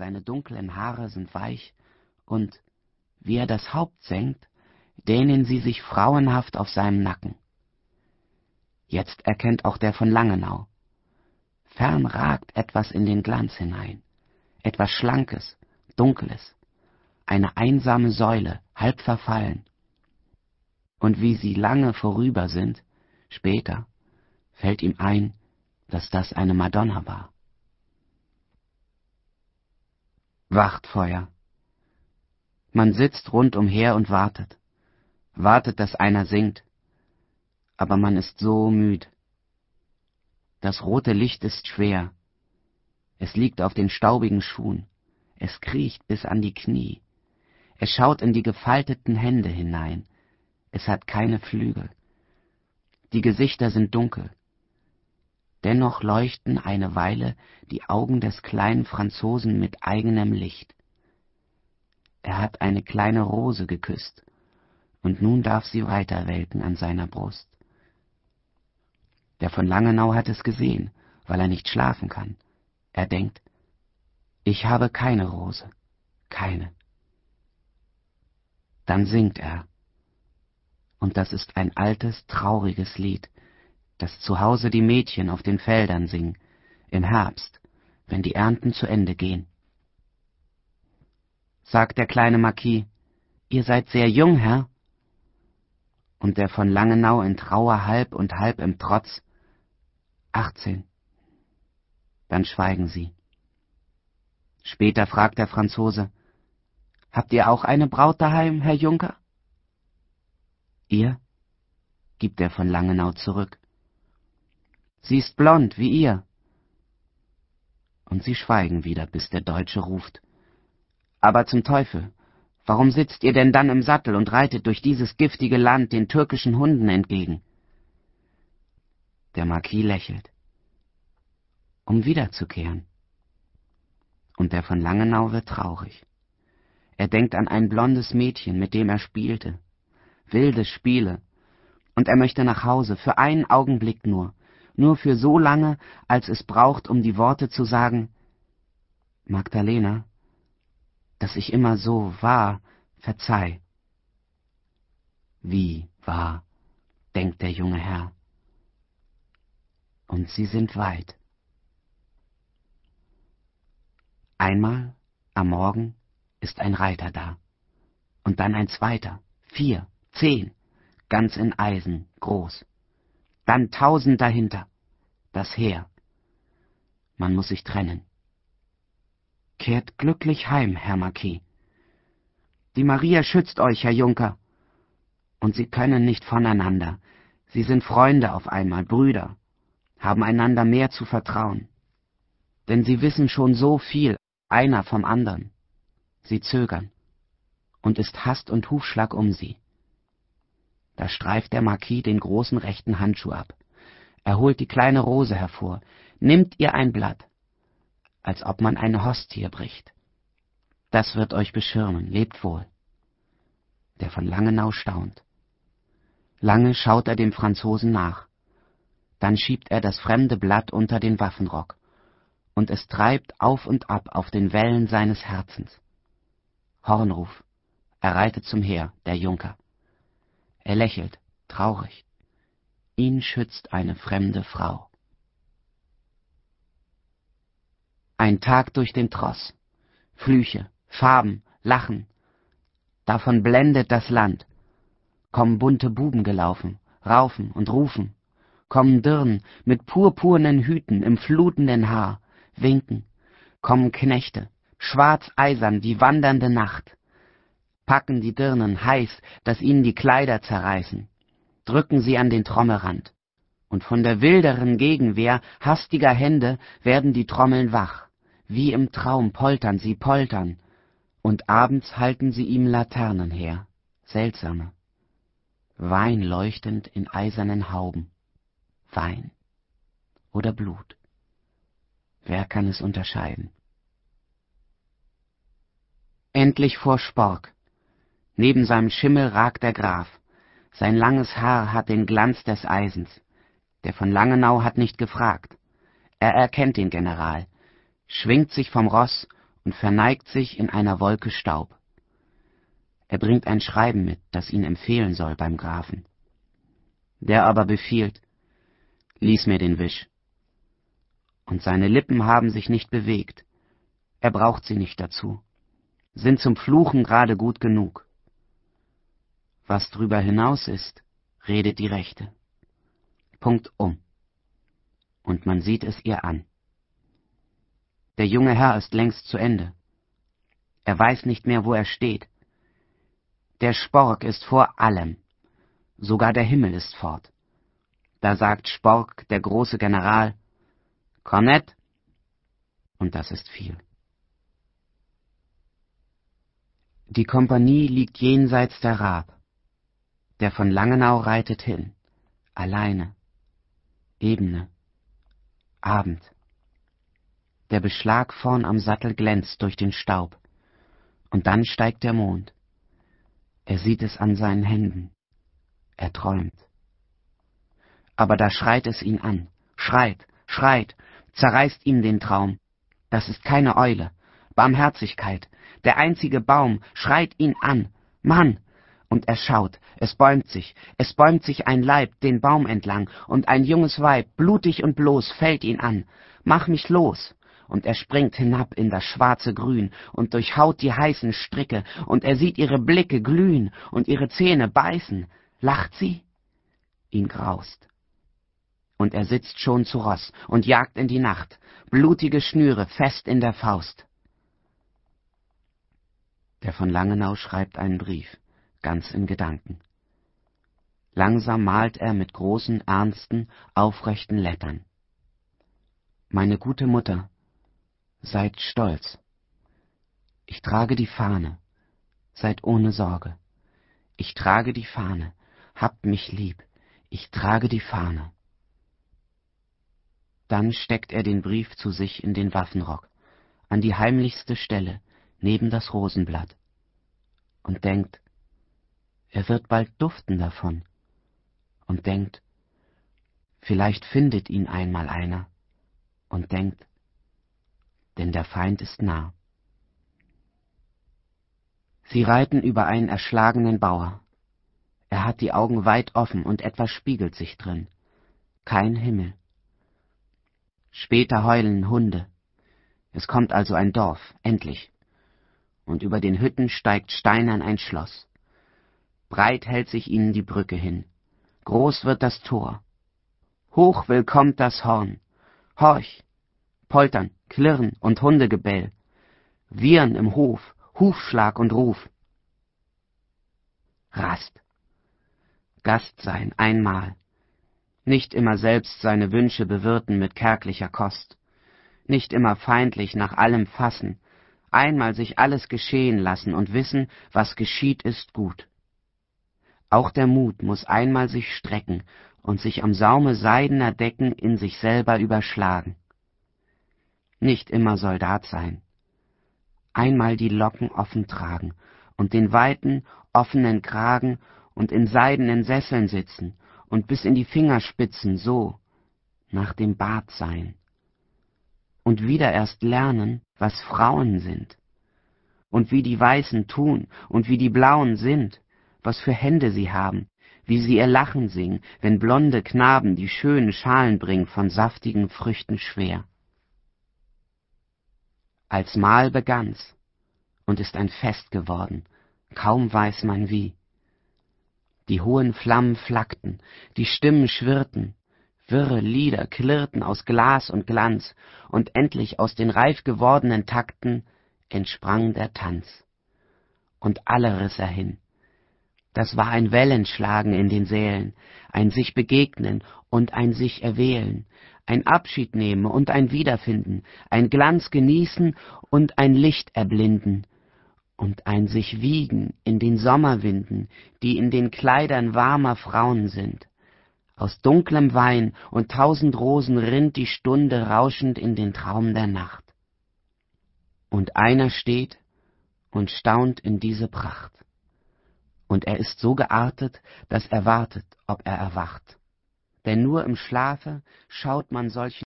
seine dunklen Haare sind weich, und, wie er das Haupt senkt, dehnen sie sich frauenhaft auf seinem Nacken. Jetzt erkennt auch der von Langenau. Fern ragt etwas in den Glanz hinein, etwas Schlankes, Dunkles, eine einsame Säule, halb verfallen. Und wie sie lange vorüber sind, später, fällt ihm ein, dass das eine Madonna war. Wachtfeuer. Man sitzt rundumher und wartet, wartet, dass einer singt, aber man ist so müd. Das rote Licht ist schwer, es liegt auf den staubigen Schuhen, es kriecht bis an die Knie, es schaut in die gefalteten Hände hinein, es hat keine Flügel. Die Gesichter sind dunkel. Dennoch leuchten eine Weile die Augen des kleinen Franzosen mit eigenem Licht. Er hat eine kleine Rose geküsst, und nun darf sie weiterwelken an seiner Brust. Der von Langenau hat es gesehen, weil er nicht schlafen kann. Er denkt, ich habe keine Rose, keine. Dann singt er und das ist ein altes, trauriges Lied, das zu Hause die Mädchen auf den Feldern singen, im Herbst, wenn die Ernten zu Ende gehen. Sagt der kleine Marquis, ihr seid sehr jung, Herr? Und der von Langenau in Trauer halb und halb im Trotz, achtzehn. Dann schweigen sie. Später fragt der Franzose, Habt ihr auch eine Braut daheim, Herr Junker? Ihr? gibt er von Langenau zurück. Sie ist blond wie ihr. Und sie schweigen wieder, bis der Deutsche ruft. Aber zum Teufel, warum sitzt ihr denn dann im Sattel und reitet durch dieses giftige Land den türkischen Hunden entgegen? Der Marquis lächelt. Um wiederzukehren. Und der von Langenau wird traurig. Er denkt an ein blondes Mädchen, mit dem er spielte, wilde Spiele, und er möchte nach Hause, für einen Augenblick nur, nur für so lange, als es braucht, um die Worte zu sagen, Magdalena, dass ich immer so war, verzeih. Wie war, denkt der junge Herr. Und sie sind weit. Einmal am Morgen ist ein Reiter da, und dann ein zweiter, vier, zehn, ganz in Eisen, groß. Dann tausend dahinter, das Heer. Man muss sich trennen. Kehrt glücklich heim, Herr Marquis. Die Maria schützt euch, Herr Junker. Und sie können nicht voneinander. Sie sind Freunde auf einmal, Brüder, haben einander mehr zu vertrauen. Denn sie wissen schon so viel, einer vom anderen. Sie zögern. Und ist Hast und Hufschlag um sie. Da streift der Marquis den großen rechten Handschuh ab. Er holt die kleine Rose hervor, nimmt ihr ein Blatt, als ob man eine Hostie bricht. Das wird euch beschirmen, lebt wohl. Der von Langenau staunt. Lange schaut er dem Franzosen nach. Dann schiebt er das fremde Blatt unter den Waffenrock, und es treibt auf und ab auf den Wellen seines Herzens. Hornruf. Er reitet zum Heer, der Junker. Er lächelt, traurig. Ihn schützt eine fremde Frau. Ein Tag durch den Tross. Flüche, Farben, Lachen. Davon blendet das Land. Kommen bunte Buben gelaufen, raufen und rufen. Kommen Dirnen mit purpurnen Hüten im flutenden Haar, winken. Kommen Knechte, schwarz eisern wie wandernde Nacht packen die Dirnen heiß, dass ihnen die Kleider zerreißen, drücken sie an den Trommelrand, und von der wilderen Gegenwehr hastiger Hände werden die Trommeln wach, wie im Traum poltern sie poltern, und abends halten sie ihm Laternen her, seltsame, Wein leuchtend in eisernen Hauben, Wein. Oder Blut. Wer kann es unterscheiden? Endlich vor Spork, Neben seinem Schimmel ragt der Graf. Sein langes Haar hat den Glanz des Eisens. Der von Langenau hat nicht gefragt. Er erkennt den General, schwingt sich vom Ross und verneigt sich in einer Wolke Staub. Er bringt ein Schreiben mit, das ihn empfehlen soll beim Grafen. Der aber befiehlt, lies mir den Wisch. Und seine Lippen haben sich nicht bewegt, er braucht sie nicht dazu, sind zum Fluchen gerade gut genug. Was drüber hinaus ist, redet die Rechte. Punkt um. Und man sieht es ihr an. Der junge Herr ist längst zu Ende. Er weiß nicht mehr, wo er steht. Der Spork ist vor allem. Sogar der Himmel ist fort. Da sagt Spork, der große General, Kornett, und das ist viel. Die Kompanie liegt jenseits der Raab. Der von Langenau reitet hin, alleine, Ebene, Abend. Der Beschlag vorn am Sattel glänzt durch den Staub, und dann steigt der Mond. Er sieht es an seinen Händen. Er träumt. Aber da schreit es ihn an, schreit, schreit, zerreißt ihm den Traum. Das ist keine Eule, Barmherzigkeit, der einzige Baum schreit ihn an, Mann! Und er schaut, es bäumt sich, es bäumt sich ein Leib den Baum entlang, und ein junges Weib, blutig und bloß, fällt ihn an. Mach mich los! Und er springt hinab in das schwarze Grün und durchhaut die heißen Stricke, und er sieht ihre Blicke glühen und ihre Zähne beißen. Lacht sie? Ihn graust. Und er sitzt schon zu Ross und jagt in die Nacht, blutige Schnüre fest in der Faust. Der von Langenau schreibt einen Brief, ganz in Gedanken. Langsam malt er mit großen, ernsten, aufrechten Lettern. Meine gute Mutter, seid stolz. Ich trage die Fahne, seid ohne Sorge. Ich trage die Fahne, habt mich lieb, ich trage die Fahne. Dann steckt er den Brief zu sich in den Waffenrock, an die heimlichste Stelle, neben das Rosenblatt und denkt, er wird bald duften davon und denkt, vielleicht findet ihn einmal einer und denkt, denn der Feind ist nah. Sie reiten über einen erschlagenen Bauer. Er hat die Augen weit offen und etwas spiegelt sich drin. Kein Himmel. Später heulen Hunde. Es kommt also ein Dorf, endlich und über den Hütten steigt steinern ein Schloss. Breit hält sich ihnen die Brücke hin, groß wird das Tor. Hoch willkommt das Horn, horch, Poltern, Klirren und Hundegebell, Wiehern im Hof, Hufschlag und Ruf. Rast, Gast sein einmal, nicht immer selbst seine Wünsche bewirten mit kärglicher Kost, nicht immer feindlich nach allem fassen, einmal sich alles geschehen lassen und wissen, was geschieht, ist gut. Auch der Mut muss einmal sich strecken und sich am Saume seidener Decken in sich selber überschlagen. Nicht immer Soldat sein. Einmal die Locken offen tragen und den weiten, offenen Kragen und in seidenen Sesseln sitzen und bis in die Fingerspitzen so nach dem Bart sein und wieder erst lernen, was Frauen sind und wie die Weißen tun und wie die Blauen sind, was für Hände sie haben, wie sie ihr Lachen singen, wenn blonde Knaben die schönen Schalen bringen von saftigen Früchten schwer. Als Mahl begann's und ist ein Fest geworden, kaum weiß man wie. Die hohen Flammen flackten, die Stimmen schwirrten, Wirre Lieder klirrten aus Glas und Glanz, und endlich aus den reif gewordenen Takten entsprang der Tanz. Und alle riss er hin. Das war ein Wellenschlagen in den Sälen, ein sich begegnen und ein sich erwählen, ein Abschied nehmen und ein Wiederfinden, ein Glanz genießen und ein Licht erblinden, und ein sich wiegen in den Sommerwinden, die in den Kleidern warmer Frauen sind aus dunklem Wein und tausend Rosen rinnt die Stunde rauschend in den Traum der Nacht. Und einer steht und staunt in diese Pracht. Und er ist so geartet, dass er wartet, ob er erwacht. Denn nur im Schlafe schaut man solchen